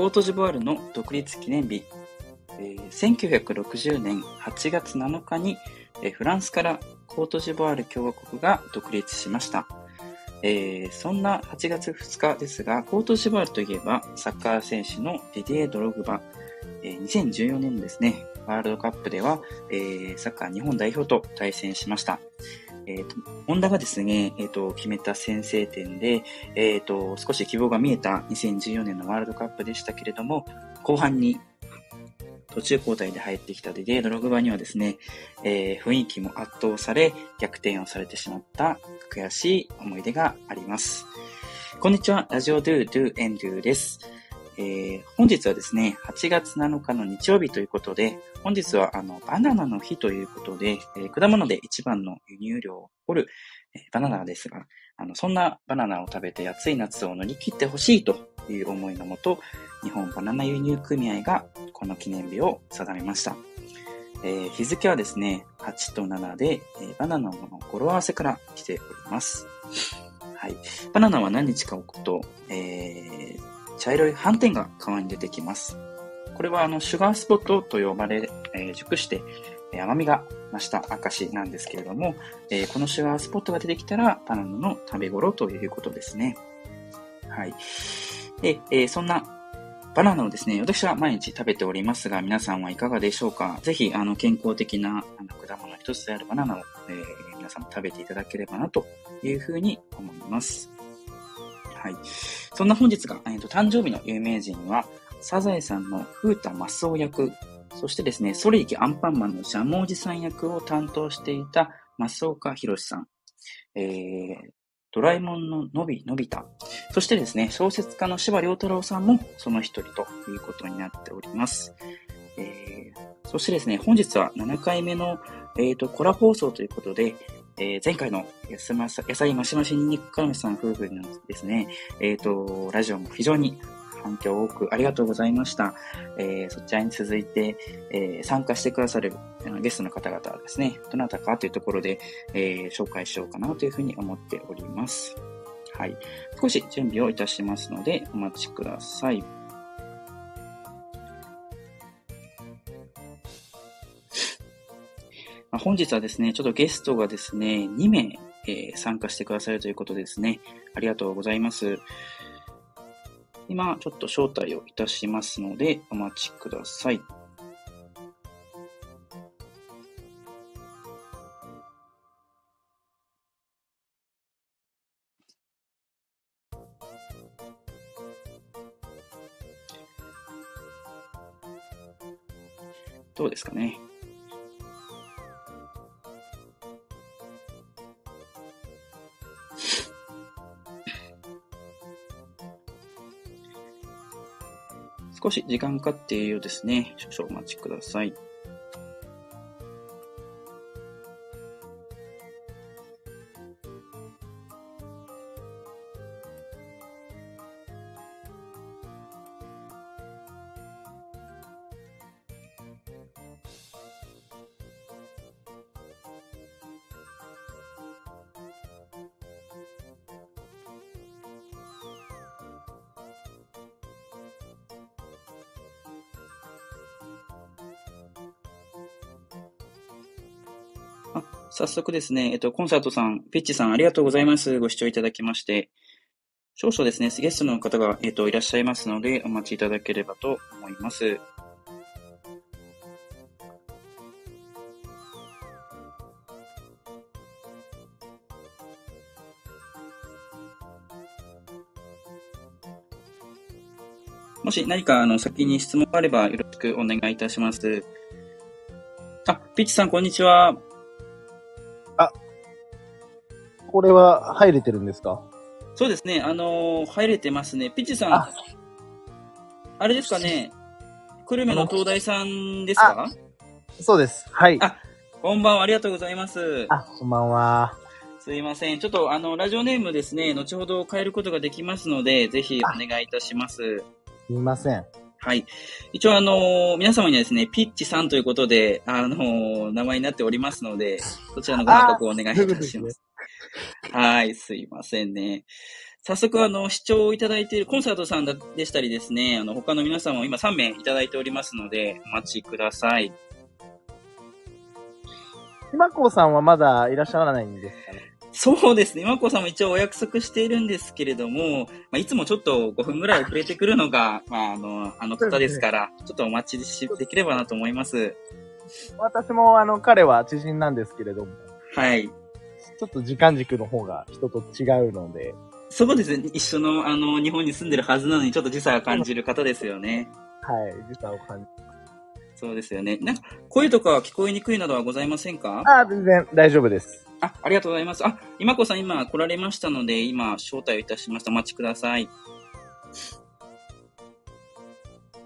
コートジボワールの独立記念日、えー1960年8月7日に、えーフランスからコートジボワール共和国が独立しました。えーそんな8月2日ですが、コートジボワールといえば、サッカー選手のディディエ・ドログバ、えー2014年ですね、ワールドカップでは、えーサッカー日本代表と対戦しました。えーと、ホンダがですね、えっ、と、決めた先制点で、えっ、と、少し希望が見えた2014年のワールドカップでしたけれども、後半に途中交代で入ってきたデディエ・ドログバにはですね、えー雰囲気も圧倒され、逆転をされてしまった悔しい思い出があります。こんにちは、ラジオドゥドゥエンドゥです。えー本日はですね、8月7日の日曜日ということで、本日はあのバナナの日ということで、えー果物で一番の輸入量を誇る、えーバナナですが、あのそんなバナナを食べて暑い夏を乗り切ってほしいという思いのもと、日本バナナ輸入組合がこの記念日を定めました。えー日付はですね、8と7で、えーバナナの語呂合わせから来ております。はい。バナナは何日か置くと、えー茶色い斑点が皮に出てきます。これはあの、シュガースポットと呼ばれ、えー熟して、甘みが増した証なんですけれども、えーこのシュガースポットが出てきたら、バナナの食べ頃ということですね。はい。で、えーそんなバナナをですね、私は毎日食べておりますが、皆さんはいかがでしょうか？ぜひ、あの、健康的なあの果物一つであるバナナを、えー皆さんも食べていただければなというふうに思います。はい。そんな本日が、えーと、誕生日の有名人は、サザエさんの風太マスオ役、そしてですね、ソリイキアンパンマンのジャムおじさん役を担当していた増岡博さん、えー、ドラえもんののびのび太、そしてですね、小説家の司馬遼太郎さんもその一人ということになっております。えーそしてですね、本日は7回目の、えー、とコラ放送ということで、えー前回のやすまさ野菜マシマシニンニクカメさん夫婦のですね、えっ、と、ラジオも非常に反響多くありがとうございました。えーそちらに続いて、えー参加してくださるゲストの方々はですね、どなたかというところで、えー紹介しようかなというふうに思っております。はい。少し準備をいたしますので、お待ちください。まあ本日はですね、ちょっとゲストがですね、2名、えー参加してくださるということでですね、ありがとうございます。今、ちょっと招待をいたしますので、お待ちください。どうですかね。少し時間かかっているようですね。少々お待ちください。速ですね、えっと、コンサートさん、ピッチさん、ありがとうございます。ご視聴いただきまして。少々ですね、ゲストの方が、えっと、いらっしゃいますので、お待ちいただければと思います。もし何かあの先に質問があればよろしくお願いいたします。あ、ピッチさん、こんにちは。これは入れてるんですか？そうですね、あのー入れてますね。ピッチさん、ああれですかね、久留米の東大さんですか？そうです。はい。あこんばんは、ありがとうございます。あ、こんばんは。すいません。ちょっと、あの、ラジオネームですね、後ほど変えることができますので、ぜひお願いいたします。すみません。はい。一応、あのー皆様にはですね、ピッチさんということで、あのー名前になっておりますので、そちらのご報告をお願いいたします。はい、すいませんね。早速、あの、視聴いただいているコンサートさんだでしたりですね、あの、他の皆さんも今3名いただいておりますので、お待ちください。今子さんはまだいらっしゃらないんですかね？そうですね。今子さんも一応お約束しているんですけれども、まあ、いつもちょっと5分ぐらい遅れてくるのが、まあ、あの、あの方ですから、ちょっとお待ちしできればなと思います。私も、あの、彼は知人なんですけれども、はい。ちょっと時間軸の方が人と違うので、そうですね。一緒の、あの、日本に住んでるはずなのに、ちょっと時差が感じる方ですよね。はい、時差を感じそうですよね。なんか、声とか聞こえにくいなどはございませんか？ああ、全然大丈夫です。あ、ありがとうございます。あ、今子さん今来られましたので、今、招待をいたしました。お待ちください。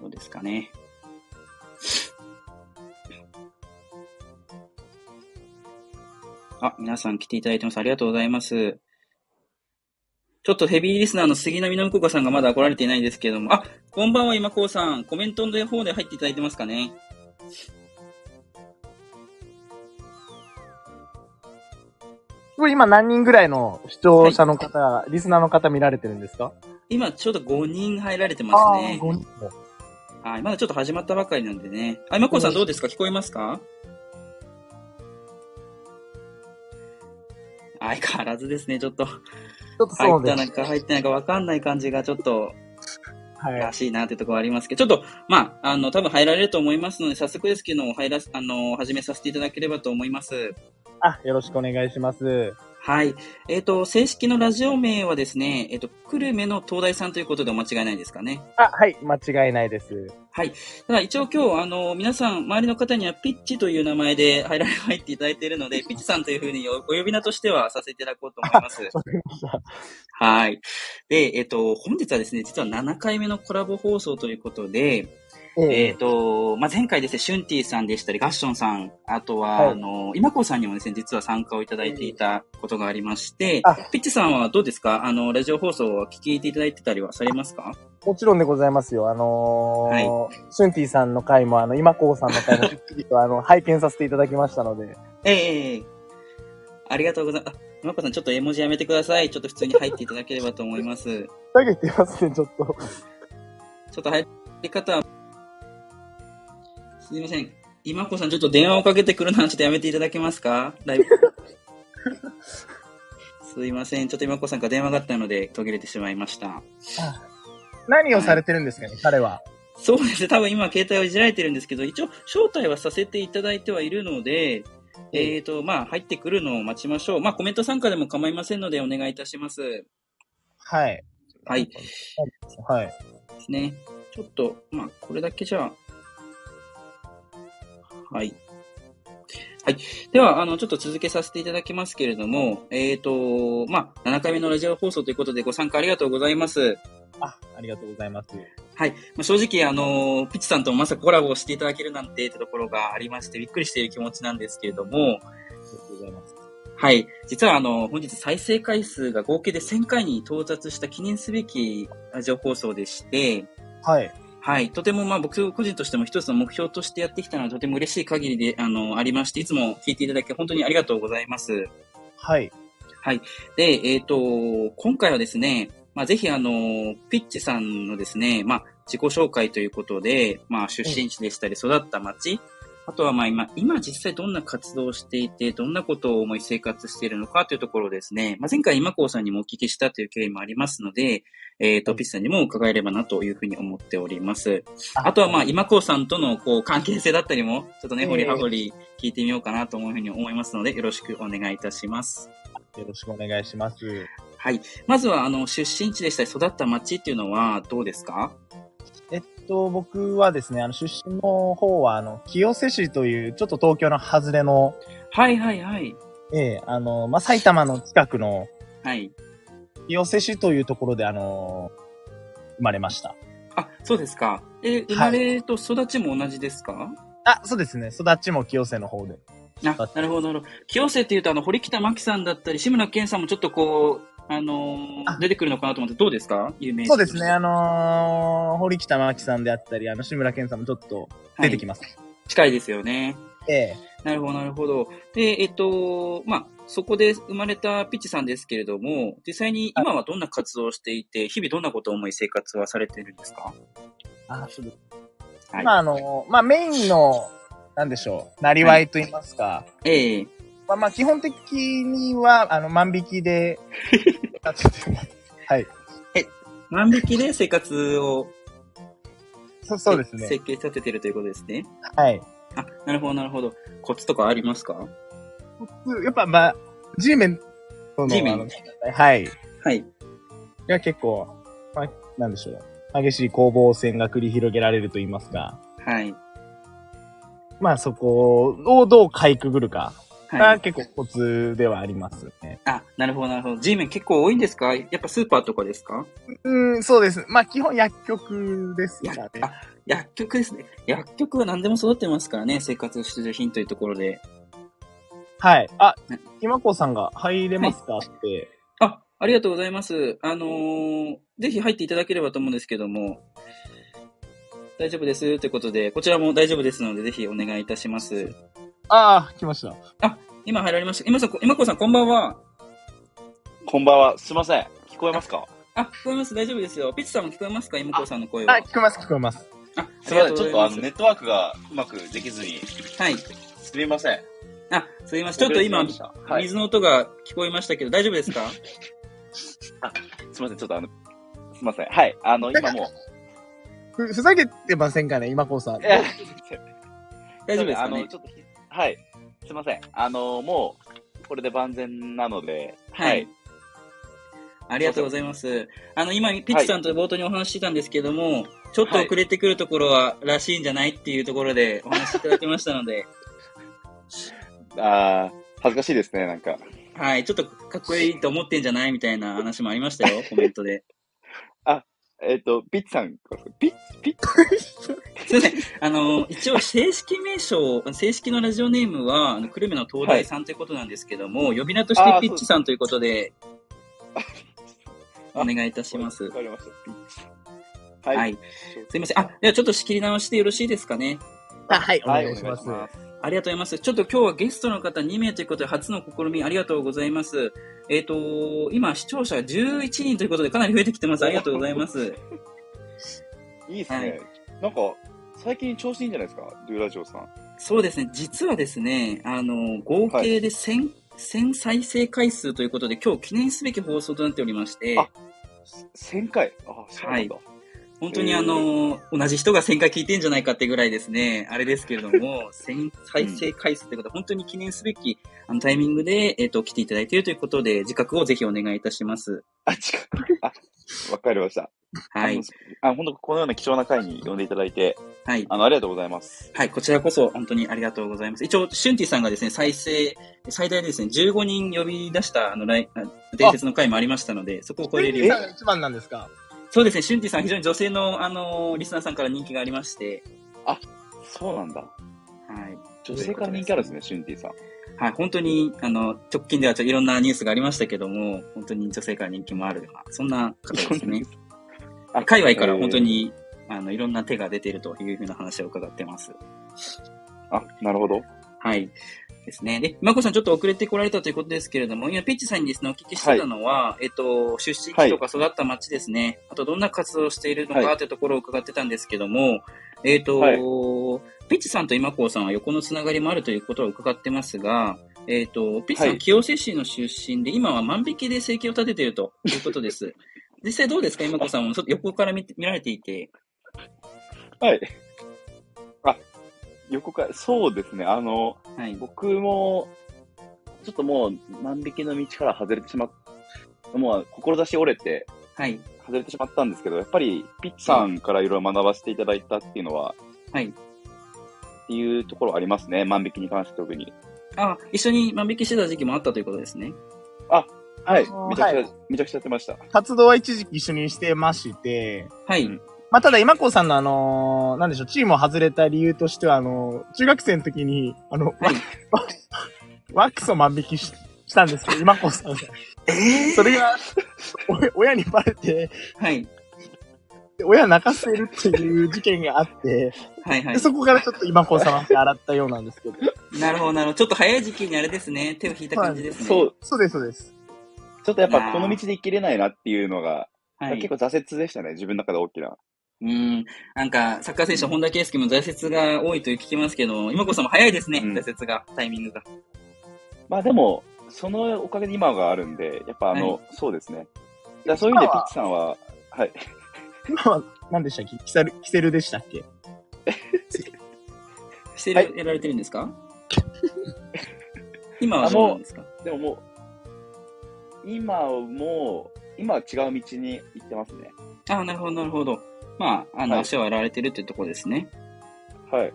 どうですかね？あ、皆さん来ていただいてます。ありがとうございます。ちょっとヘビーリスナーの杉並の向子さんがまだ来られていないですけれども、あ、こんばんは、今子さん。コメントの方で入っていただいてますかね。今何人ぐらいの視聴者の方、リスナーの方見られてるんですか？今、ちょうど5人入られてますね。5人も。はい、まだちょっと始まったばかりなんでね。あ、今子さんどうですか？聞こえますか？相変わらずですね、ちょっと。ちょっと入。ったのか入ってないかわかんない感じがちょっとはいら。しいなっていうところありますけど、ちょっと、まあ、あの、多分入られると思いますので、早速ですけども、入らす、あの、始めさせていただければと思います。あ、よろしくお願いします。はい。えっ、と、正式のラジオ名はですね、えっ、と、久留米の東大さんということでお間違いないですかね。あ、はい、間違いないです。はい。ただ一応今日、あの、皆さん、周りの方にはピッチという名前で入られ、入っていただいているので、ピッチさんというふうにおお呼び名としてはさせていただこうと思います。わかりました。はい。で、えっ、と、本日はですね、実は7回目のコラボ放送ということで、えっ、と、まあ、前回ですね、シュンティさんでしたり、ガッションさん、あとは、はいあの、今子さんにもですね、実は参加をいただいていたことがありまして、あピッチさんはどうですか？あの、ラジオ放送を聞いていただいてたりはされますか？もちろんでございますよ。あのーシュンティさんの回も、あの、今こうさんの回も、あ の、拝見させていただきましたので。ええありがとうございます。あ、今子さん、ちょっと絵文字やめてください。ちょっと普通に入っていただければと思います。下げてますね、ちょっと。ちょっと入り方、すいません。今子さん、ちょっと電話をかけてくるのはちょっとやめていただけますか？ライブ。すいません。ちょっと今子さんから電話があったので途切れてしまいました。何をされてるんですかね、彼は。そうですね。多分今携帯をいじられてるんですけど、一応招待はさせていただいてはいるので、えっ、と、まあ、入ってくるのを待ちましょう。まあ、コメント参加でも構いませんのでお願いいたします。はい。はい。はい。ですね。ちょっと、まあ、これだけじゃあ。はい。はい。では、あの、ちょっと続けさせていただきますけれども、えっ、と、まあ、7回目のラジオ放送ということでご参加ありがとうございます。あ、ありがとうございます。はい。まあ、正直、あの、ピッチさんともまさかコラボをしていただけるなんてってところがありまして、びっくりしている気持ちなんですけれども、ありがとうございます。はい。実はあの、本日再生回数が合計で1000回に到達した記念すべきラジオ放送でして、はい。はい。とてもまあ僕個人としても一つの目標としてやってきたのはとても嬉しい限りで、あの、ありまして、いつも聞いていただき本当にありがとうございます。はい。で、えっ、と、今回はですね、まあぜひあの、ピッチさんのですね、まあ自己紹介ということで、まあ出身地でしたり育った町、あとはまあ今、今実際どんな活動をしていて、どんなことを思い生活しているのかというところをですね、まあ前回今子さんにもお聞きしたという経緯もありますので、えっ、と、ピッチさんにも伺えればなというふうに思っております。あとはまあ、今子さんとのこう関係性だったりも、ちょっとね、ええ掘り葉掘り聞いてみようかなと思うふうに思いますので、よろしくお願いいたします。よろしくお願いします。はい。まずは、あの、出身地でしたり育った町っていうのはどうですか？と、僕はですね、あの、出身の方は、あの、清瀬市という、ちょっと東京の外れの、はいはいはい。ええあの、まあ、埼玉の近くの、はい。清瀬市というところで、あの、生まれました。あ、そうですか。え、生まれと育ちも同じですか、あ、そうですね。育ちも清瀬の方で。あ、なるほど、なるほど。清瀬っていうと、あの、堀北真希さんだったり、志村けんさんもちょっとこう、あのーあ出てくるのかなと思って、どうですか？有名人そうですね。あのー堀北真希さんであったり、あの、志村けんさんもちょっと出てきまます。す。近いですよね。ええなるほど、なるほど。で、えっと、まあ、そこで生まれたピッチさんですけれども、実際に今はどんな活動をしていて、日々どんなことを思い生活はされているんですか？あ、そうです。はいまあ、あの、まあ、メインの、なんでしょう、なりわいと言いますか。ええまあ、まあ、基本的には、あの、万引きで、はい。万引きで生活をそそうですね。設計立ててるということですね？はい。あ、なるほど、なるほど。コツとかありますか？やっぱ、まあ、G メンとの、G メン？はい。はい。が結構、まあ、なんでしょう。激しい攻防戦が繰り広げられると言いますか。はい。まあ、そこをどうかいくぐるかはい。が結構コツではありますね。あ、なるほど、なるほど。G メン結構多いんですか？やっぱスーパーとかですか？うん、そうです。まあ、基本薬局ですかね。あ、薬局ですね。薬局は何でも育ってますからね。生活必需品というところで。はい。あね、今子さんが入れますか？って。あ、ありがとうございます。あのーぜひ入っていただければと思うんですけども、大丈夫です？ということで、こちらも大丈夫ですので、ぜひお願いいたします。ああ、来ました。今入られました。今さん、今子さんこんばんは。こんばんは。すいません。聞こえますか？あ、聞こえます。大丈夫ですよ。ピッチさんも聞こえますか？今子さんの声は。あ、聞こえます、聞こえます。あ、すいません。ちょっとあのねネットワークがうまくできずに、はい。すみません。あ、すいません。ちょっと今、はい。水の音が聞こえましたけど、大丈夫ですか？すいません。ちょっとあの、すいません。はい。あの、今もふ、ふざけてませんかね今子さん。大丈夫ですかね？あの、ちょっとひ、はい。すいません。あの、もう、これで万全なので、はい。ありがとうございます。あの、今、ピッチさんと冒頭にお話ししてたんですけども、ちょっと遅れてくるところは、らしいんじゃないっていうところでお話しいただきましたので、あー恥ずかしいですね、なんか。はい、ちょっとかっこいいと思ってんじゃないみたいな話もありましたよ、コメントで。えっ、と、ピッチさん、ピッ、ピッ、すいません。あの、一応正式名称、正式のラジオネームは、あの、久留米の東大さんということなんですけども、呼び名としてピッチさんということで、あお願いいたしますわ。かりました。はい。はい。すいません。あ、ではちょっと仕切り直してよろしいですかね？あ、はい、おはい、願いします。ありがとうございます。ちょっと今日はゲストの方2名ということで、初の試みありがとうございます。えっ、と、今、視聴者11人ということで、かなり増えてきてます。ありがとうございます。いいですね。はいなんか、最近調子いいんじゃないですか、ドゥラジオさん。そうですね、実はですね、あの、合計で1000、1000再生回数ということで、今日記念すべき放送となっておりまして、あ1000回。あ、そうなんだ。本当にあの、同じ人が1000回聞いてんじゃないかってぐらいですね、あれですけれども、1000再生回数ということで、本当に記念すべきあのタイミングで、えっ、と、来ていただいているということで、自覚をぜひお願いいたします。あ、違う。あ、わかりました。はい。あ本当このような貴重な回に呼んでいただいて、はい。あの、ありがとうございます。はい、こちらこそ本当にありがとうございます。一応、シュンティさんがですね、再生、最大でですね、15人呼び出した、あの、伝説の回もありましたので、そこを超えれるように一番なんですか？そうですね、シュンティさん、非常に女性の、あの、リスナーさんから人気がありまして、そうなんだ。はい。女性から人気あるんですね、シュンティさん。はい、本当に、あの、直近ではちょっといろんなニュースがありましたけども、本当に女性から人気もあるような、そんな方ですね。あ界隈から本当に、あの、いろんな手が出ているというふうな話を伺ってます。あ、なるほど。はい。ですね。で、まこさんちょっと遅れてこられたということですけれども、今、ピッチさんにですね、お聞きしてたのは、えっと、出身地とか育った町ですね。あと、どんな活動をしているのはいかというところを伺ってたんですけども、えっと、はいピッチさんと今こうさんは横のつながりもあるということを伺ってますが、えっと、ピッチさん、はい清瀬市の出身で、今は万引きで生計を立てているということです。実際どうですか？今こさんも横から見て見られていて。はい。あ、横から、そうですね、あの、はい。僕も、ちょっともう、万引きの道から外れてしまっもう、志折れて、はい。外れてしまったんですけど、やっぱり、ピッチさんからいろいろ学ばせていただいたっていうのは、はい。っていうところありますね、万引きに関して特に。あ、一緒に万引きしてた時期もあったということですね。はい。めちゃくちゃ、はいめちゃくちゃやってました。活動は一時期一緒にしてまして、はい。うんまあ、ただ今子さんのあのーなんでしょう、チームを外れた理由としては、あのー中学生の時に、あの、はいワワックスを万引きししたんですけど、今子さんが。えそれが、お親にバレて、はい。親泣かせるっていう事件があって、はいはいで。そこからちょっと今子さんは洗ったようなんですけど。なるほど、なるほど。ちょっと早い時期にあれですね。手を引いた感じですね。そう、そうです、そうです。ちょっとやっぱこの道で生きれないなっていうのが、はい。結構挫折でしたね、自分の中で大きな。うん。なんか、サッカー選手、本田圭佑も挫折が多いと聞きますけど、今こそも早いですね、うん挫折が、タイミングが。まあでも、そのおかげで今があるんで、やっぱあの、はそうですね。だそういう意味でピッチさんは、はい。今は、何でしたっけ？キセル、キセルでしたっけ？してはいやられてるんですか？今はどうなんですか？でももう、今はもう、今は違う道に行ってますね。ああ、なるほど、なるほど。まあ、あの、はい足を洗われてるっていうところですね。はい。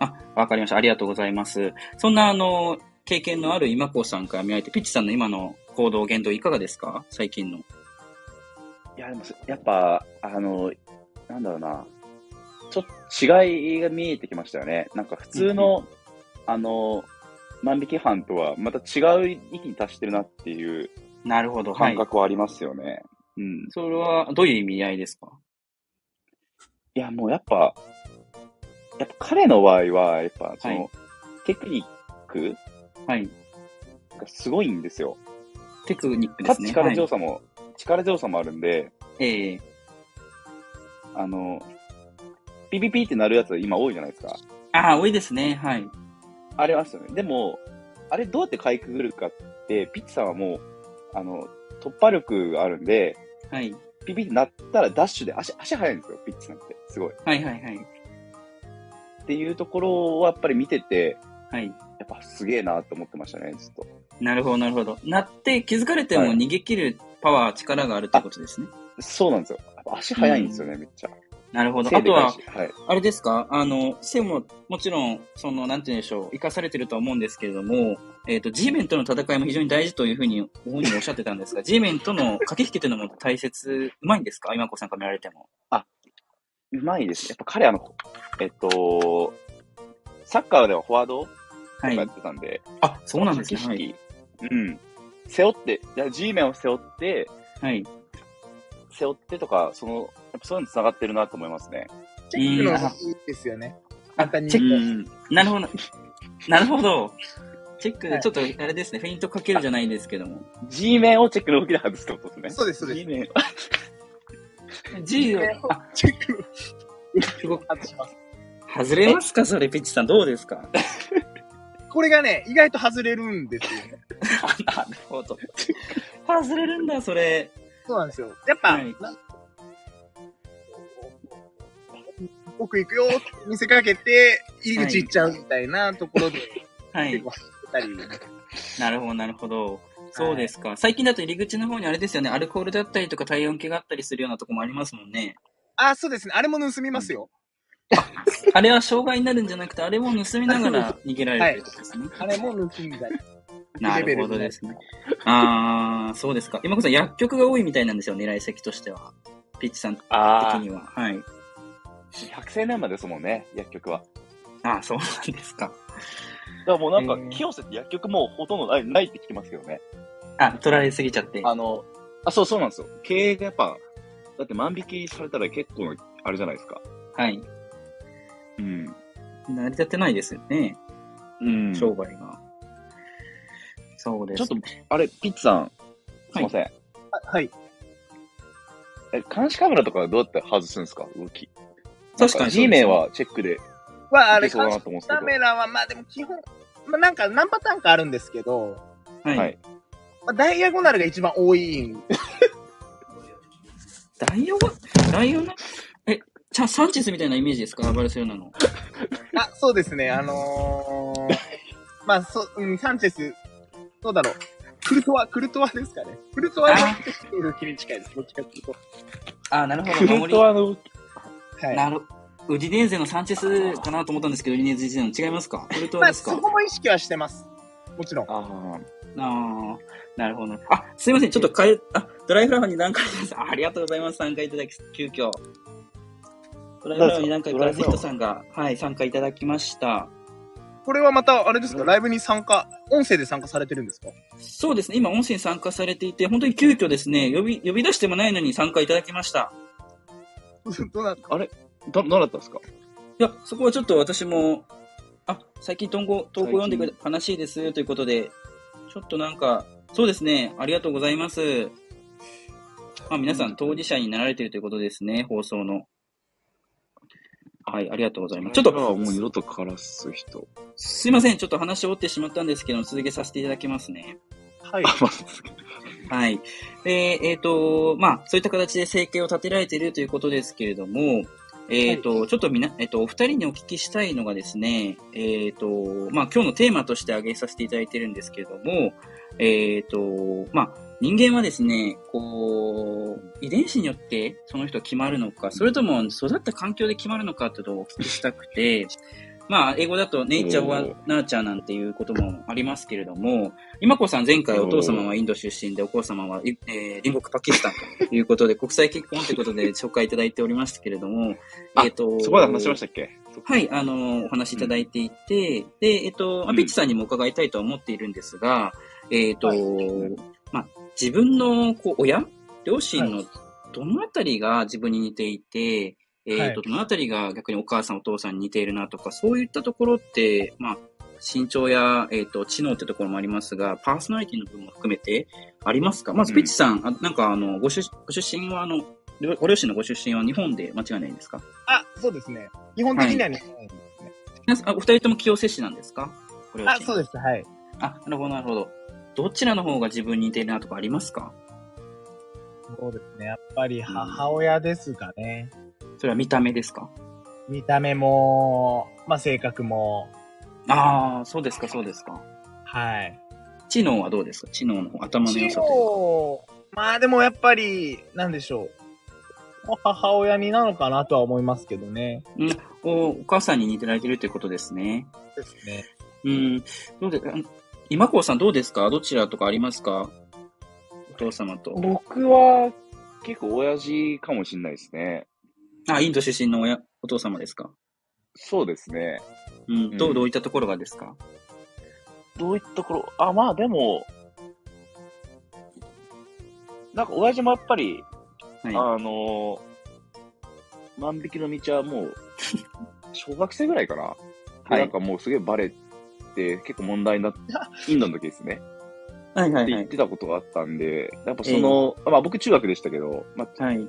あ、わかりました。ありがとうございます。そんな、あの、経験のある今子さんから見られて、ピッチさんの今の行動、言動いかがですか？最近の。いや、でも、やっぱ、あの、なんだろうな。ちょっと違いが見えてきましたよね。なんか普通の、あの、万引き犯とはまた違う域に達してるなっていうなるほど。はい。感覚はありますよね。うん。それは、どういう意味合いですか？いや、もうやっぱ、やっぱ彼の場合は、やっぱその、はいテクニックはい。がすごいんですよ。テクニックですね。力強さも、力強さもあるんで、はい、ええあの、ピピピってなるやつ今多いじゃないですか。ああ、多いですね。はい。ありますよね。でも、あれどうやってかいくぐるかって、ピッチさんはもう、あの、突破力があるんで、はい。ピピってなったらダッシュで足、足速いんですよ、ピッチさんって。すごい。はいはいはい。っていうところをやっぱり見てて、はい。やっぱすげえなと思ってましたね、ずっと。なるほど、なるほど。なって気づかれてもはい逃げ切るパワー、力があるってことですね。そうなんですよ。足速いんですよね、めっちゃ。なるほど。背あとははい。あれですか？あの、背も、もちろん、その、なんて言うんでしょう、生かされてるとは思うんですけれども、えっ、と、G メンとの戦いも非常に大事というふうに、ご本人もおっしゃってたんですが、G メンとの駆け引きというのも大切、うまいんですか？今子さんから見られても。うまいですね。やっぱ彼あの、えっと、サッカーではフォワードとはいかやっ。てたんで、あ、そうなんですね。はい。うん。背負って、いや G メンを背負って、はい。背負ってとか、その、やっぱそういうの繋がってるなと思いますね。チェックのいいですよね。簡単にチェック、なるほど。なるほど。チェックで、はいちょっと、あれですね、フェイントかけるじゃないですけども。G メンをチェックの動きで外すってことですね。そうです、そうで G す。メン。G を、あ、チェック動く外します。外れますかそれ、ピッチさん、どうですかこれがね、意外と外れるんですよね。なるほど。外れるんだ、それ。そうなんですよ。やっぱ、はいな奥行くよ見せかけて、入り口行っちゃうみたいなところで、はい結構。走ってたり、なるほど、なるほど。そうですか。最近だと入り口の方にあれですよね、アルコールだったりとか体温計があったりするようなとこもありますもんね。あ、そうですね。あれも盗みますよ。あれは障害になるんじゃなくて、あれも盗みながら 逃げられるとですね。あれも盗んだり。なるほどですね。あー、そうですか。今こそ薬局が多いみたいなんですよ、狙い先としては。ピッチさん的あには。はい。あ、100青年までですもんね、薬局は。あー、そうなんですか。だからもうなんか清瀬って薬局もうほとんどないないって聞きますけどね。あ、取られすぎちゃって。あの、あ、そうそうなんですよ。経営がやっぱ、だって万引きされたら結構、あれじゃないですか。はい。うん。成り立ってないですよね、うん商売が。そうです。ちょっと、あれ、ピッツさん、すいません。あはい。え、監視カメラとかどうやって外すんですか？動き。確かに G 名はチェックでは、あれ、いけそうだ監視なと思うんですけど。カメラは、まあでも基本、まあなんか何パターンかあるんですけど、はい。はい。まあ、ダイアゴナルが一番多いん ダイオが、ダイオな、え、チャサンチェスみたいなイメージですか？バルセロナの。あ、そうですね、あのー、まあ、そ、うん、サンチェス、どうだろう。クルトワ、クルトワですかね。クルトワの動きに近いです。どっちかっていうと。あ、なるほど。クル守トワの動き。り。はい。なるウディネーゼのサンチェスかなと思ったんですけど、ウディネーゼ自体の違いますか？クルトまあ、ワですか、そこも意識はしてます。もちろん。あああ、なるほど。あ、すいません。ちょっと変え、あ、ドライフラワーに何回です。あありがとうございます。参加いただき、急遽。ドライフラワーに何回かヒットさんが、はい、参加いただきました。これはまた、あれですか、ライブに参加、音声で参加されてるんですか？そうですね。今、音声に参加されていて、本当に急遽ですね、呼び、呼び出してもないのに参加いただきました。どうなあれ？ど、どうだったんですか？いや、そこはちょっと私も、あ、最近投稿、投稿読んでくれて悲しいですということで、ちょっとなんか、そうですね、ありがとうございます。まあ皆さん当事者になられているということですね、放送の。はい、ありがとうございます。ちょっと、もう二度と枯らす人。すいません、ちょっと話を折ってしまったんですけど、続けさせていただきますね。はい。はい。で、えっ、と、まあ、そういった形で生計を立てられているということですけれども、えっ、と、ちょっとみな、えっ、と、お二人にお聞きしたいのがですね、えっ、と、まあ、今日のテーマとして挙げさせていただいているんですけれども、えっ、と、まあ、人間はですね、こう、遺伝子によってその人が決まるのか、それとも育った環境で決まるのかというのをお聞きしたくて、まあ、英語だとネイチャーはナーチャーなんていうこともありますけれども、今子さん前回お父様はインド出身でお子様は、えー隣国パキスタンということで、国際結婚ということで紹介いただいておりましたけれども、あえっ、と、そこで話しましたっけ？そはい、あの、お話しいただいていて、で、えっと、まあピッチさんにも伺いたいとは思っているんですが、えっと、まあ、自分の、こう、親？両親のどのあたりが自分に似ていて、えっと、はいどのあたりが逆にお母さんお父さんに似ているなとか、そういったところって、まあ、身長や、えっと、知能ってところもありますが、パーソナリティの部分も含めてありますか？まず、ピッチさん、あなんか、あの、ご出ご出身は、あの、両ご両親のご出身は日本で間違いないですか？あ、そうですね。基本的には日本ですね。皆さんあお二人とも清瀬市なんですか？ご両親あ、そうです。はい。あ、なるほど、なるほど。どちらの方が自分に似てるなとかありますか？そうですね。やっぱり母親ですかね。それは見た目ですか？見た目も、まあ性格も、ああ、そうですか、そうですか。はい。知能はどうですか？知能の方、頭の良知さという能、まあでもやっぱり、なんでしょう。まあ母親になのかなとは思いますけどね。か。うんお、お母さんに似てられてるということですね。ですね。うん、どうで、あ今子さんどうですか？どちらとかありますか？お父様と。僕は結構親父かもしれないですね。あ、インド出身の親、お父様ですか？そうですね。うん、どう、うんどういったところがですか？どういったところ？あ、まあでも、なんか親父もやっぱり、はい。あの万引きの道はもう、小学生ぐらいかな？はいなんかもうすげえバレて、結構問題になって、インドの時ですね。はいはいはいって言っ。てたことがあったんで、やっぱその、まあ僕中学でしたけど、まあ、はい。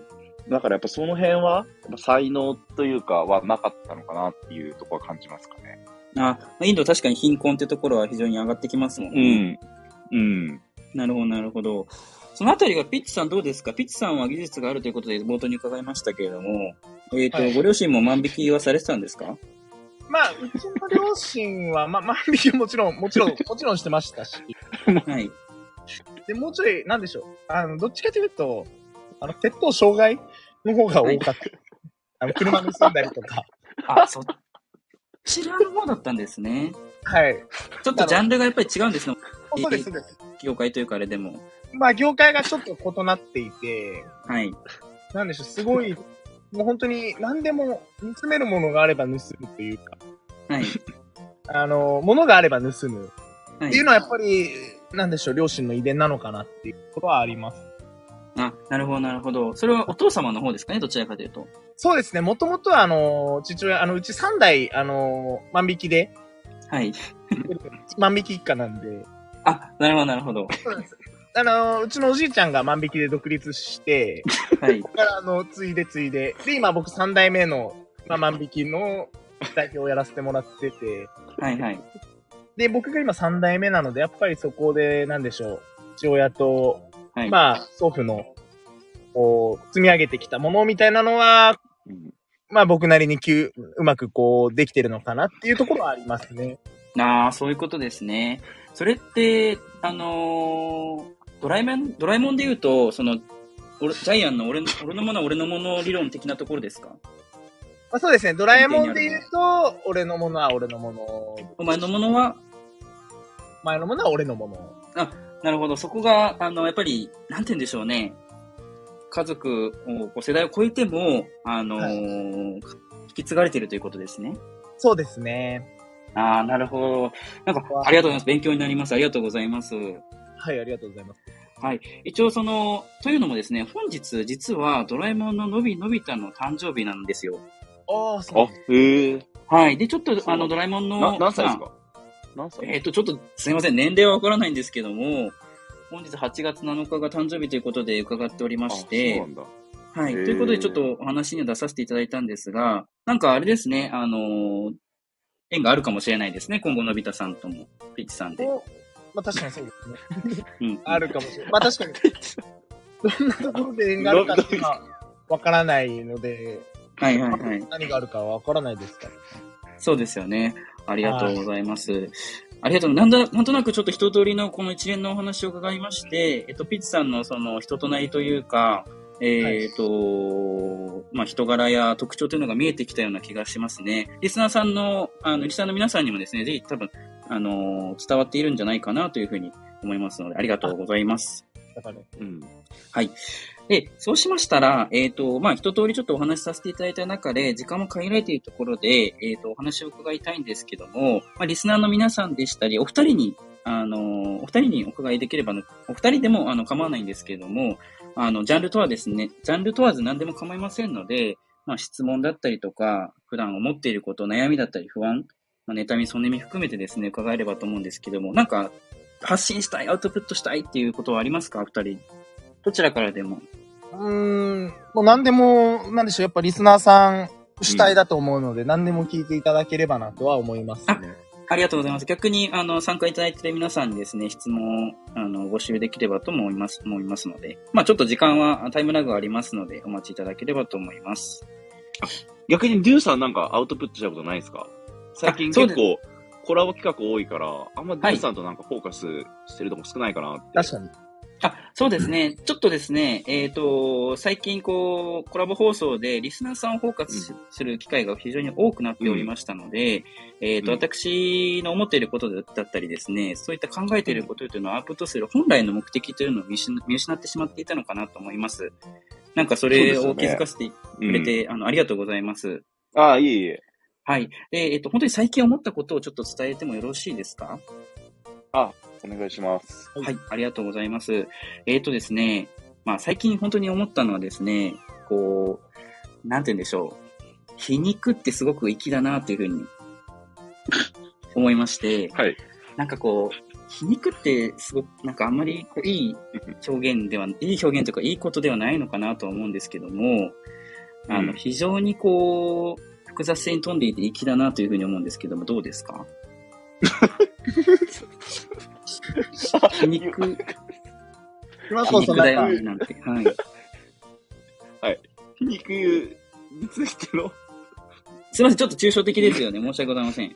だからやっぱその辺は、やっぱ才能というかはなかったのかなっていうところは感じますかね。あ、インド確かに貧困ってところは非常に上がってきますもんね。うん。うん。なるほど、なるほど。そのあたりがピッチさんどうですか？ピッチさんは技術があるということで冒頭に伺いましたけれども、えっ、と、はいご両親も万引きはされてたんですか？まあ、うちの両親は、まあ、万引きもちろん、もちろん、もちろんしてましたし。はい。で、もうちょい、なんでしょう。あの、どっちかというと、あの、鉄塔障害の方が多かった。あの、車盗んだりとか。あ、そちらの方だったんですね。はい。ちょっとジャンルがやっぱり違うんですね。そうです、そうです。業界というかあれでも。まあ、業界がちょっと異なっていて、はい。なんでしょう、すごい、もう本当に何でも盗めるものがあれば盗むというか、はい。あの、物があれば盗むはいっていうのはやっぱり、なんでしょう、両親の遺伝なのかなっていうことはあります。あ、なるほど、なるほど。それはお父様の方ですかねどちらかというと。そうですね、もともとはあの、父親、あの、うち3代、あの、万引きで、はい。万引き一家なんで、あ、なるほど、なるほど。あの、うちのおじいちゃんが万引きで独立して、はい。そこからあの、ついでついで、で、今僕3代目の、まあ、万引きの代表をやらせてもらってて、はい、はい。で、僕が今3代目なので、やっぱりそこで、なんでしょう、父親と、はい。まあ、祖父の、こう、積み上げてきたものみたいなのは、うんまあ僕なりにきゅうまくこう、できてるのかなっていうところはありますね。ああ、そういうことですね。それって、あのードラえもん、ドラえもんで言うと、その、俺ジャイアンの俺の俺のものは俺のもの理論的なところですか？まあそうですね、ドラえもんで言うと、俺のものは俺のもの、お前のものは、前のものは俺のもの。なるほど、そこが、あの、やっぱり、なんて言うんでしょうね。家族を、世代を超えても、あのー引き継がれているということですね。そうですね。ああ、なるほど。なんか、ありがとうございます。勉強になります。ありがとうございます。はい、ありがとうございます。はい。一応その、というのもですね、本日実はドラえもんののびのび太の誕生日なんですよ。ああ、そうあ。、へえ。はい。で、ちょっと、あの、ドラえもんの、な何歳ですまあか？何歳えっ、と、ちょっと、すいません。年齢はわからないんですけども、本日8月7日が誕生日ということで伺っておりまあして、そうなんだ。はい。ということで、ちょっとお話には出させていただいたんですが、なんかあれですね、あのー縁があるかもしれないですね。今後のび太さんとも、ピッチさんで。おまあ確かにそうですね。うん。あるかもしれない。まあ確かに。どんなところで縁があるかっていうのはわからないので、はいはいはい。何があるかはわからないですから。そうですよね。ありがとうございます。ありがとう。なんだ、なんとなくちょっと一通りのこの一連のお話を伺いまして、えっと、ピッチさんのその人となりというか、えっ、と、まあ、人柄や特徴というのが見えてきたような気がしますね。リスナーさんの、あの、リスナーの皆さんにもですね、ぜひ多分、あの伝わっているんじゃないかなというふうに思いますので、ありがとうございます。だから、うん。で、そうしましたら、えっ、と、まあ、一通りちょっとお話しさせていただいた中で、時間も限られているところで、えっ、と、お話を伺いたいんですけども、まあ、リスナーの皆さんでしたり、お二人に、あの、お二人にお伺いできれば、お二人でも、あの、構わないんですけれども、あの、ジャンルとはですね、ジャンル問わず何でも構いませんので、まあ、質問だったりとか、普段思っていること、悩みだったり不安、まあ、妬み、そねみ含めてですね、伺えればと思うんですけども、なんか、発信したい、アウトプットしたいっていうことはありますか？お二人。どちらからでも。うーん、もう何でも、なんでしょう、やっぱリスナーさん主体だと思うので、何でも聞いていただければなとは思いますね。ありがとうございます。逆に、あの、参加いただいている皆さんにですね、質問を、あの、募集できればと思います、思いますので。まあちょっと時間は、タイムラグがありますので、お待ちいただければと思います。逆にデューさんなんかアウトプットしたことないですか？最近結構コラボ企画多いから、あんまデューさんとなんかフォーカスしてるとこ少ないかなって。確かに。あ、そうですね。ちょっとですね、えっ、と、最近こう、コラボ放送でリスナーさんを包括しする機会が非常に多くなっておりましたので、えっ、と、うん私の思っていることだったりですね、そういった考えていることというのをアウトプットする本来の目的というのを見失見失ってしまっていたのかなと思います。なんかそれを気づかせてくれて、あの、ありがとうございます。ああ、いえいえ。はい。で、えっ、と、本当に最近思ったことをちょっと伝えてもよろしいですか？お願いします。はい、ありがとうございます。えっ、とですね、まあ最近本当に思ったのはですね、こう、なんて言うんでしょう。皮肉ってすごく粋だなっていうふうに思いまして、はい。なんかこう、皮肉ってすごく、なんかあんまりこういい表現では、いい表現というかいいことではないのかなとは思うんですけども、あの、うん非常にこう、複雑性に富んでいて粋だなというふうに思うんですけども、どうですか？皮肉、皮今こそ肉だよなんか、ね、なんて。はい。皮肉についての。すいません、ちょっと抽象的ですよね。申し訳ございません。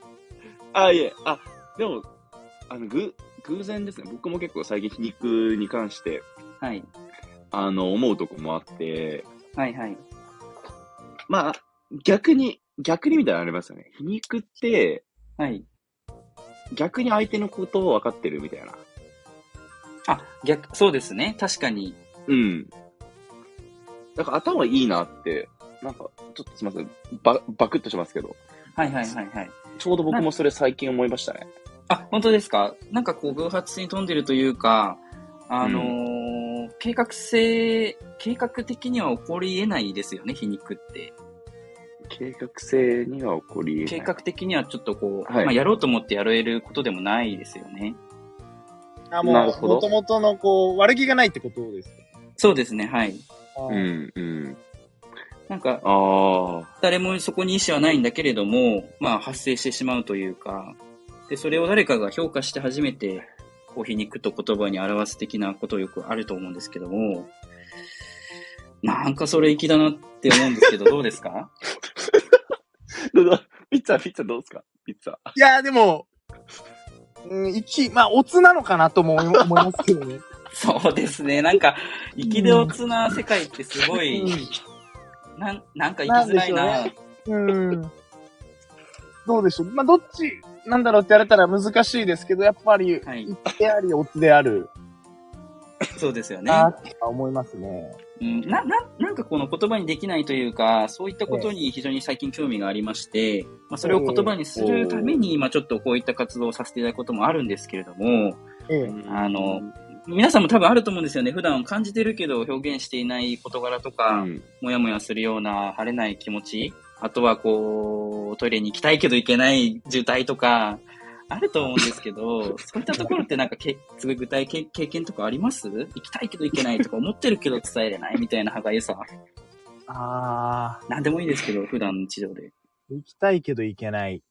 あ、いえ、あ、でも、あの、ぐ、偶然ですね。僕も結構最近皮肉に関して、はい。あの、思うとこもあって、はいはい。まあ、逆に、逆にみたいなのありますよね。皮肉って、はい。逆に相手のことを分かってるみたいな。あ、逆、そうですね。確かに。うん。なんか頭いいなって、なんか、ちょっとすみません。ば、バクッとしますけど、はいはいはいはい。ちょうど僕もそれ最近思いましたね。あ、本当ですか？なんかこう、偶発に富んでるというか、あのー計画性、計画的には起こり得ないですよね、皮肉って。計画性には起こり得ない。計画的にはちょっとこう、はいまあ、やろうと思ってやれることでもないですよね。あ、もう、もともとのこう、悪気がないってことですか？そうですね、はい。うん、うん。なんか、ああ。誰もそこに意思はないんだけれども、まあ発生してしまうというか、で、それを誰かが評価して初めて、こう皮肉と言葉に表す的なことよくあると思うんですけども、なんかそれ粋だなって思うんですけど、どうですか？ピッツァ、ピッツァどうですか？ピッツァ。いや、でも、うん、一、まあ、オツなのかなとも 思いますけどね。そうですね。なんか、粋でおつな世界ってすごい、なん、なんか生きづらいな。なんでうん。どうでしょう。まあ、どっちなんだろうって言われたら難しいですけど、やっぱり、はい一であり、オツである そうですよね。なって思いますね。うん、な、な、なんかこの言葉にできないというか、そういったことに非常に最近興味がありまして、まあ、それを言葉にするために、今ちょっとこういった活動をさせていただくこともあるんですけれども、ええ。あの、皆さんも多分あると思うんですよね。普段感じてるけど表現していない事柄とか、うん。もやもやするような晴れない気持ち、あとはこう、トイレに行きたいけど行けない渋滞とか、あると思うんですけど、そういったところってなんかけ、すごい具体経経験とかあります？行きたいけど行けないとか、思ってるけど伝えれないみたいな歯がゆさ。あなんでもいいですけど、普段の日常で。ー、行きたいけど行けない。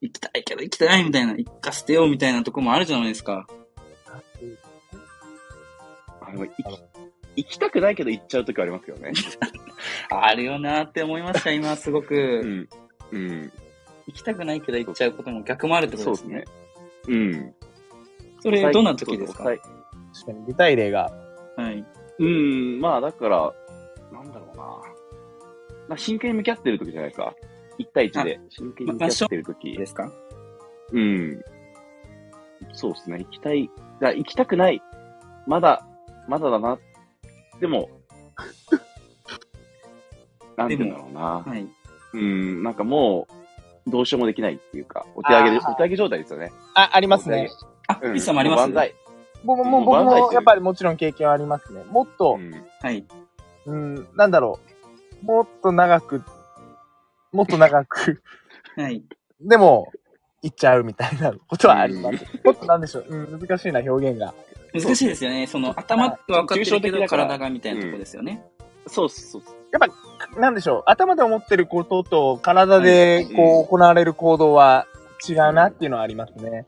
行きたいけど行きたいみたいな、行かせてよみたいなとこもあるじゃないですか。あでも行き行きたくないけど行っちゃうときありますよね。あるよなって思いました、今すごく。うん。うん。行きたくないけど行っちゃうことも逆もあるってことですね。そうですね。うん。それ、どんな時ですか？はい確かに具体例が。はい。うん、まあだから、なんだろうな。まあ、真剣に向き合ってる時じゃないですか。一対一で真剣に向き合ってる時。ですか？うん。そうですね。行きたい。だ行きたくない。まだ、まだだな。でも、なんて言うんだろうな。はい。うん、なんかもう、どうしようもできないっていうか、お手上げお手上げ状態ですよね。あ、ありますね。あ、うん。ピッチさんもあります？万歳。僕も、うん僕もやっぱりもちろん経験はありますね。もっと、うん。はい。うん、なんだろう。もっと長く、もっと長く、はい。でも、行っちゃうみたいなことはあります。もっとなんでしょう。うん、難しいな、表現が。難しいですよね。その、頭は分かってるけ抽象的ど、体がみたいなとこですよね。そうっす、そうっす。なんでしょう。頭で思ってることと、体で、こう、行われる行動は違うなっていうのはありますね。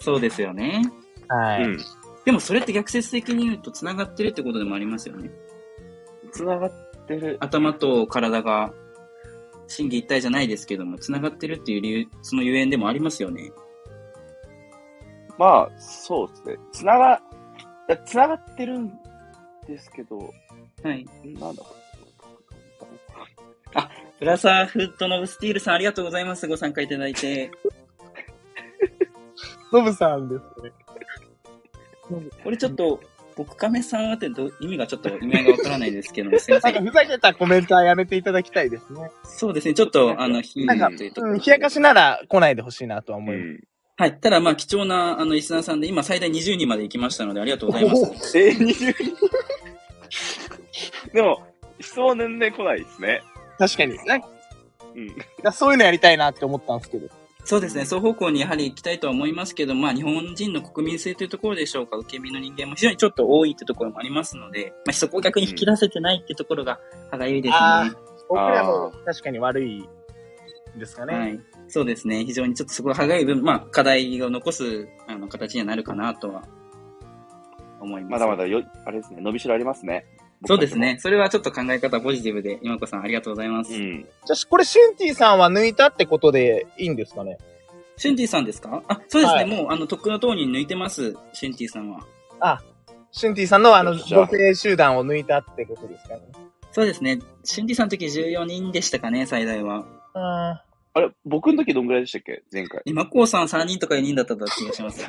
そうですよね。はい。うん。でもそれって逆説的に言うと繋がってるってことでもありますよね。繋がってる。頭と体が、心技一体じゃないですけども、繋がってるっていう理由、そのゆえんでもありますよね。まあ、そうですね。つなが、いやつながってるんですけど、はい。なんだろプラサーフットノブスティールさんありがとうございます。ご参加いただいて。ノブさんですね。これちょっと、僕亀さんってど意味がちょっと意味がわからないですけども、すいません。なんかふざけたコメントはやめていただきたいですね。そうですね。ちょっと、あの、ヒなんか、うん、冷やかしなら来ないでほしいなとはう。思います。ん。はい。ただ、まあ、貴重な、あの、リスナーさんで、今、最大20人まで行きましたので、ありがとうございます。えー、20 でも、質問全然来ないですね。確かに。なんかうん。そういうのやりたいなって思ったんですけど。そうですね。双方向にやはり行きたいとは思いますけど、まあ、日本人の国民性というところでしょうか。受け身の人間も非常にちょっと多いってところもありますので、まあ、そこを逆に引き出せてないってところが、歯がゆいですね。あ僕らも確かに悪いですかね。はい。そうですね。非常にちょっとそこが歯がゆい分、まあ、課題を残す、あの、形にはなるかなとは、思います。まだまだよ、あれですね、伸びしろありますね。そうですね。それはちょっと考え方ポジティブで、今子さんありがとうございます。うん。じゃあ、これ、シュンティさんは抜いたってことでいいんですかね？シュンティさんですか？あ、そうですね。はいもう、あの、とっくの塔に抜いてます。シュンティさんは。あ、シュンティさんのあの、女性集団を抜いたってことですかね？そうですね。シュンティさんの時14人でしたかね、最大は。ああれ、僕の時どんぐらいでしたっけ？前回。今、こうさん3人とか4人だった気がします。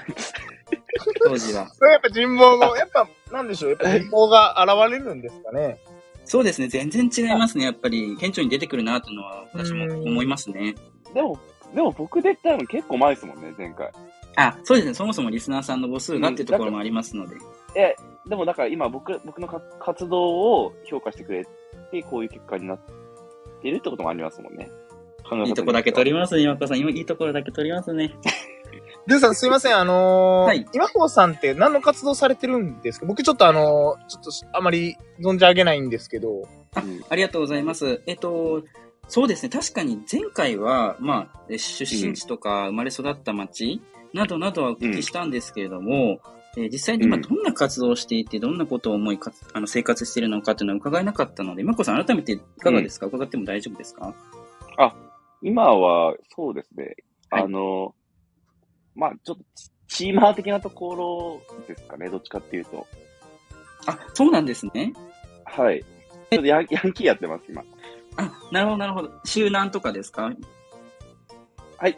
当時は。それやっぱ人望の、やっぱ、なんでしょう、やっぱ人望が現れるんですかね？そうですね。全然違いますね。やっぱり、顕著に出てくるなっていうのは、私も思いますね。でも、でも僕で言ったの結構前ですもんね、前回。あ、そうですね。そもそもリスナーさんの母数がっていうところもありますので。え、でもだから今僕、僕のか活動を評価してくれて、こういう結果になっているってこともありますもんね。いいとこだけ取りますね、今子さん。今いいところだけ取りますね。ルーさんすいません、あのー、はい今こさんって何の活動されてるんですか？僕ちょっとあのー、ちょっとあまり存じ上げないんですけど。うんありがとうございます。えっと、そうですね。確かに前回は、まあ、え出身地とか生まれ育った町などなどはお聞きしたんですけれども、えー実際に今うんどんな活動をしていて、どんなことを思いかつあの生活しているのかというのは伺えなかったので、まこさん改めていかがですか、伺っても大丈夫ですか？今は、そうですね。はいあの、まあちょっとチ、チーマー的なところですかね、どっちかっていうと。あ、そうなんですね。はい。ちょっとヤンヤンキーやってます、今。あ、なるほど、なるほど。週何とかですか？はい。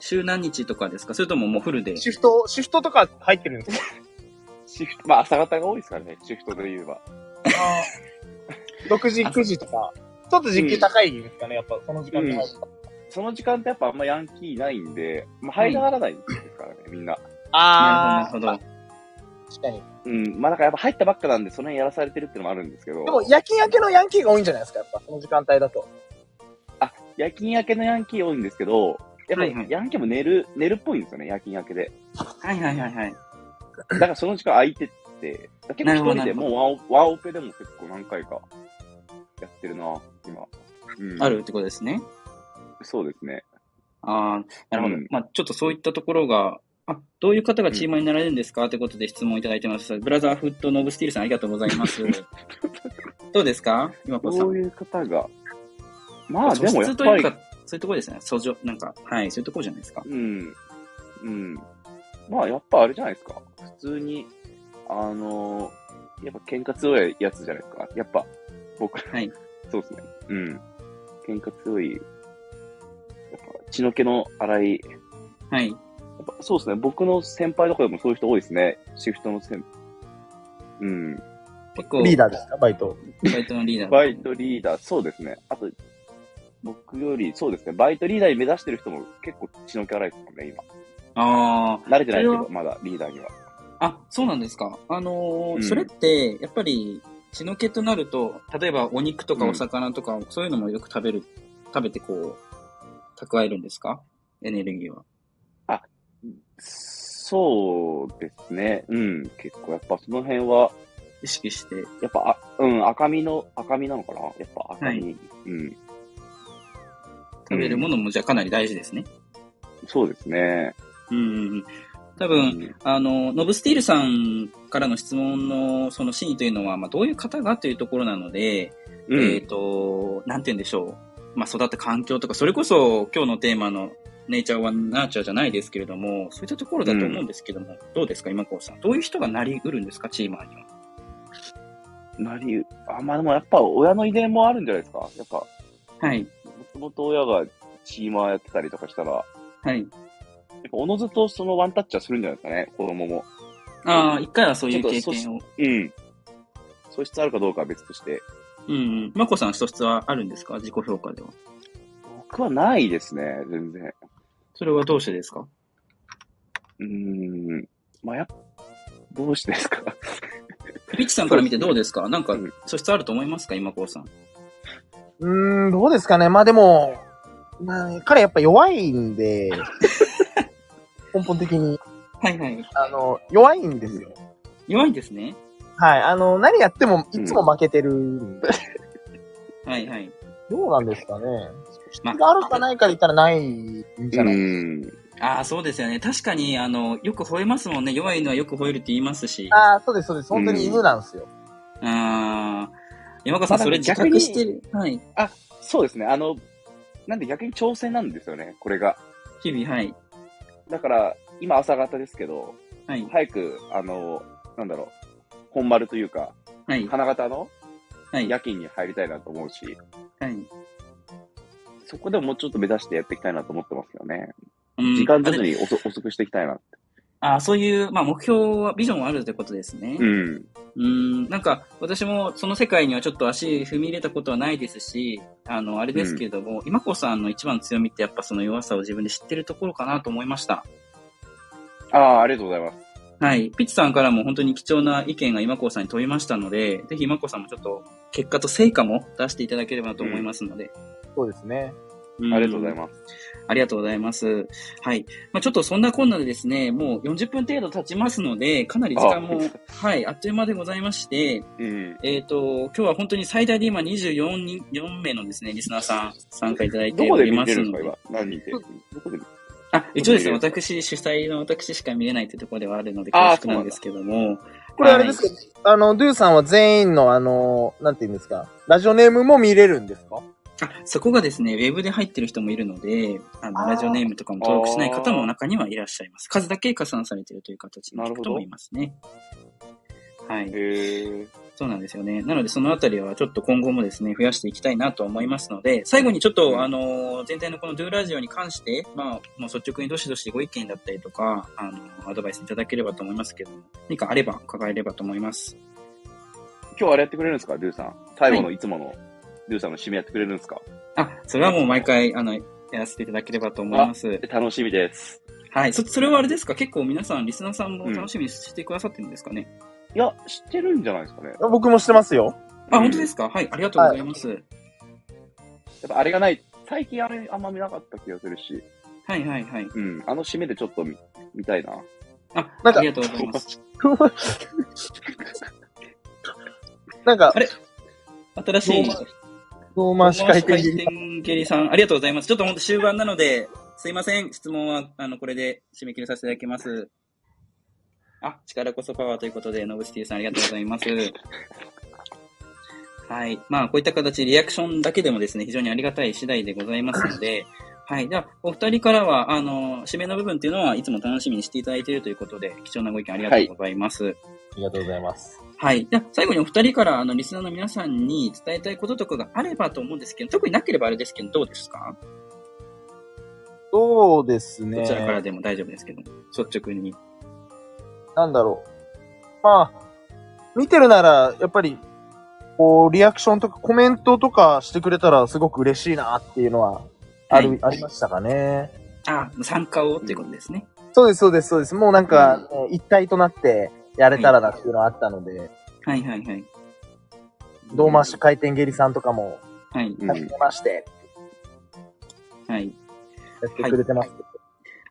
週何日とかですか？それとももうフルで？シフト、シフトとか入ってるんですか？シフト、まあ朝方が多いですからね、シフトで言えば。6時、9時とか。ちょっと時給高いですかね、やっぱ、その時間で入るとその時間ってやっぱあんまヤンキーいないんで、まあ入らないですからね、みんな。あー、なるほど。確かに。うん、まあだからやっぱ入ったばっかなんで、その辺やらされてるっていうのもあるんですけど。でも、夜勤明けのヤンキーが多いんじゃないですか、やっぱ、この時間帯だと。あ、夜勤明けのヤンキー多いんですけど、やっぱはいはいヤンキーも寝る、寝るっぽいんですよね、夜勤明けで。はいはいはいはい。だからその時間空いてって、結構一人でもうワンオワンオペでも結構何回かやってるな、今。うん、あるってことですね。そうですね。ああ、なるほど。うんまあちょっとそういったところが、あ、どういう方がチーマーになられるんですか、ということで質問いただいてます。ブラザーフットノブスティールさんありがとうございます。どうですか？今こさん。そういう方が。まあ素でもやっぱりそういうところですね。素性、なんか、はい、そういうところじゃないですか。うん。うん。まあやっぱあれじゃないですか。普通に、あのやっぱ喧嘩強いやつじゃないですか。やっぱ、僕、はい。そうですね。うん。喧嘩強い、やっぱ血の気の荒い、はい。やっぱそうですね。僕の先輩とかでもそういう人多いですね。シフトの先うん。結構、リーダーですか、バイト。バイトのリーダー。バイトリーダー、そうですね。あと、僕より、そうですね。バイトリーダーに目指してる人も結構血の気荒いですもんね、今。ああ、慣れてないけど、まだリーダーには。あ、そうなんですか。あのーうんそれって、やっぱり、血の気となると、例えばお肉とかお魚とか、そういうのもよく食べる、食べてこう、蓄えるんですか？エネルギーは。そうですね。うん。結構やっぱその辺は、意識して。やっぱ、あうん、赤身の、赤身なのかな？やっぱ赤身。はうん。食べるものもじゃあかなり大事ですね。そうですね。うんうんうん。多う分、んあの、ノブスティールさんからの質問のその真意というのは、まあ、どういう方がというところなので、うん。えっ、と、なんて言うんでしょう。まあ、育った環境とか、それこそ今日のテーマのネイチャーはナーチャーじゃないですけれども、そういったところだと思うんですけども、どうですか、今こうさん。どういう人がなりうるんですか、チーマーには。なり、あ、まあでもやっぱ親の遺伝もあるんじゃないですか。やっぱ、はい。もともと親がチーマーやってたりとかしたら、やっはい。ぱおのずとそのワンタッチはするんじゃないですかね、子供も。ああ、一回はそういう経験を。うん。素質あるかどうかは別として。うんうん。まこさん、素質はあるんですか？自己評価では。僕はないですね、全然。それはどうしてですか？うーん。まあ、やっどうしてですか？ピッチさんから見てどうですか？なんかうん、素質あると思いますか？今こうさん。うーん、どうですかね。まあでも、まあ、彼やっぱ弱いんで、根本的に、はいはい。あの、弱いんですよ。弱いんですね。はい。あの、何やっても、いつも負けてるんで、はいはい。どうなんですかね。まあがあるかないかで言ったらないんじゃない、ん。ああ、そうですよね。確かに、あの、よく吠えますもんね。弱いのはよく吠えるって言いますし。ああ、そうです、そうです。本当に犬なんですよ。ああ。山川さん、まあそれ自覚してる？はい。そうですね。あの、なんで逆に挑戦なんですよね、これが。日々、はい。だから、今朝方ですけど、はい。早く、あの、なんだろう、本丸というか、はい。花形のはい。夜勤に入りたいなと思うし、はい。そこでももうちょっと目指してやっていきたいなと思ってますよね。うん時間徐あで々に遅遅くしていきたいなって。あー、そういう、まあ、目標は、ビジョンはあるってことですね。うん。うん、なんか、私もその世界にはちょっと足踏み入れたことはないですし、あの、あれですけれども、今子さんの一番の強みってやっぱその弱さを自分で知ってるところかなと思いました。ああ、ありがとうございます。はい。ピッチさんからも本当に貴重な意見が今子さんに飛びましたので、ぜひ今子さんもちょっと結果と成果も出していただければと思いますので。そうですね。うんありがとうございます。ありがとうございます。はい。まあ、ちょっとそんなこんなでですね、もう40分程度経ちますので、かなり時間も、はい、あっという間でございまして、うん。えっ、と、今日は本当に最大で今24人、4名のですね、リスナーさん参加いただいておどこでりますの見てるんですか。何人で。どこであ、一応ですね、私、主催の私しか見れないというところではあるので、恐縮なんですけども。これあれですか、あの、ドゥさんは全員のあの、なんて言うんですか、ラジオネームも見れるんですか？あ、そこがですね、ウェブで入ってる人もいるので、あの、ラジオネームとかも登録しない方も中にはいらっしゃいます。数だけ加算されているという形の人もいますね。はい。そうなんですよね。なので、そのあたりはちょっと今後もですね、増やしていきたいなと思いますので、最後にちょっと、うんあの、全体のこの Do ラジオに関して、まあ、もう率直にどしどしご意見だったりとか、あの、アドバイスいただければと思いますけども、何かあれば伺えればと思います。今日あれやってくれるんですか、ドゥさん？最後のいつもの、ドゥさんの締めやってくれるんですか？あ、それはもう毎回、あの、やらせていただければと思います。楽しみです。はい。そ、それはあれですか？結構皆さん、リスナーさんも楽しみにしてくださってるんですかね、いや、知ってるんじゃないですかね。や僕もしてますよ。あ、本当ですか？はい、ありがとうございます。っぱあれがない、最近あれあんま見なかった気がするし、はい、はい、はい。うん、あの締めでちょっと見見たいな。あ、なんかありがとうございます。なんかあ、れ？新しい、遠回し回転回切り転蹴りさん、ありがとうございます。ちょっと本当終盤なので、すいません。質問は、あの、これで締め切りさせていただきます。あ、力こそパワーということで、ノブシティさんありがとうございます。はい。まあ、こういった形でリアクションだけでもですね、非常にありがたい次第でございますので、はい。では、お二人からは、あの、締めの部分っていうのはいつも楽しみにしていただいているということで、貴重なご意見ありがとうございます。ありがとうございます。はい。じゃあ最後にお二人から、あの、リスナーの皆さんに伝えたいこととかがあればと思うんですけど、特になければあれですけど、どうですか？そうですね。どちらからでも大丈夫ですけど、率直に。なんだろう。まあ、見てるなら、やっぱり、こう、リアクションとかコメントとかしてくれたらすごく嬉しいなっていうのは、ある、はいありましたかね。あ、参加をっていうことですね。そうです、そうです、そうです。もうなんか、ね一体となってやれたらなっていうのはあったので、はいはいはい。胴回し回転蹴りさんとかも、はい。うんはじめまして、はい。やってくれてます。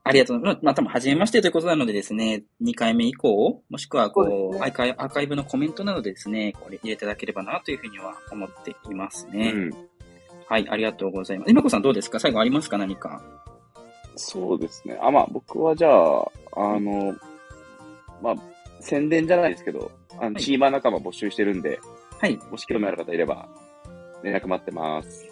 ありがとうございます。まあ、多分、初めましてということなのでですね、2回目以降、もしくは、こう、そうねアーカイブのコメントなどでですね、これ入れていただければなというふうには思っていますね。うん。はい、ありがとうございます。今子さんどうですか？最後ありますか？何か？そうですね。あ、まあ、僕はじゃあ、あの、まあ、宣伝じゃないですけど、あの、はいチーマー仲間募集してるんで、はい。もし興味ある方いれば、連絡待ってます。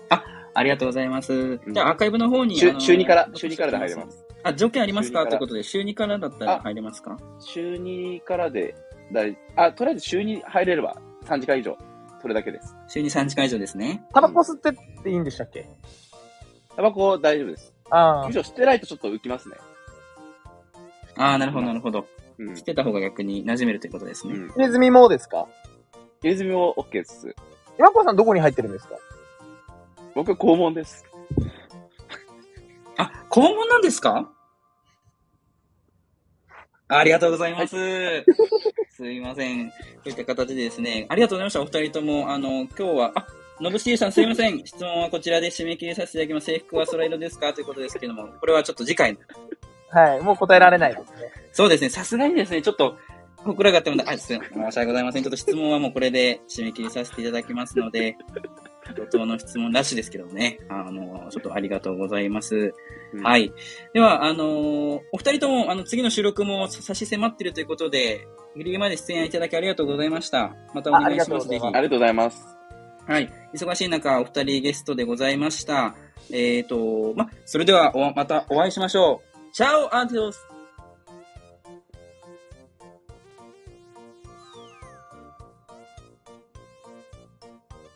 ありがとうございます。んじゃあ、アーカイブの方に。週2から、週2からで入れます。。あ、条件ありますか？ということで、週2からだったらあ入れますか？週2からで、だいあ、とりあえず週2入れれば3時間以上。それだけです。週2 3時間以上ですね。タバコ吸ってっていいんでしたっけ？タバコ大丈夫です。あむしろ吸ってないとちょっと浮きますね。ああ、なるほど、なるほど。うん知っ。てた方が逆に馴染めるということですね。うん。あ。入れ墨もですか？入れ墨も OK です。今子さんどこに入ってるんですか？僕、肛門です。あ、肛門なんですか？ありがとうございます。すいません。こういった形でですね、ありがとうございました。お二人とも、あの、今日は、あ、のぶしーさんすいません。質問はこちらで締め切りさせていただきます。制服は空色ですか？ということですけども、これはちょっと次回のはい。もう答えられないですね。そうですね、さすがにですね、ちょっと、僕らがやってもあ、すいません申し訳ございません。ちょっと質問はもうこれで締め切りさせていただきますので、怒涛の質問なしですけどもね、あの、ちょっとありがとうございます。うんはい。では、あのーお二人とも、あの、次の収録も差し迫っているということで、ギリギリまで出演いただきありがとうございました。またお願いします、ぜひ。あありがとうございます。はい。忙しい中、お二人ゲストでございました。えっ、と、ま、それではお、またお会いしましょう。チャオアディオス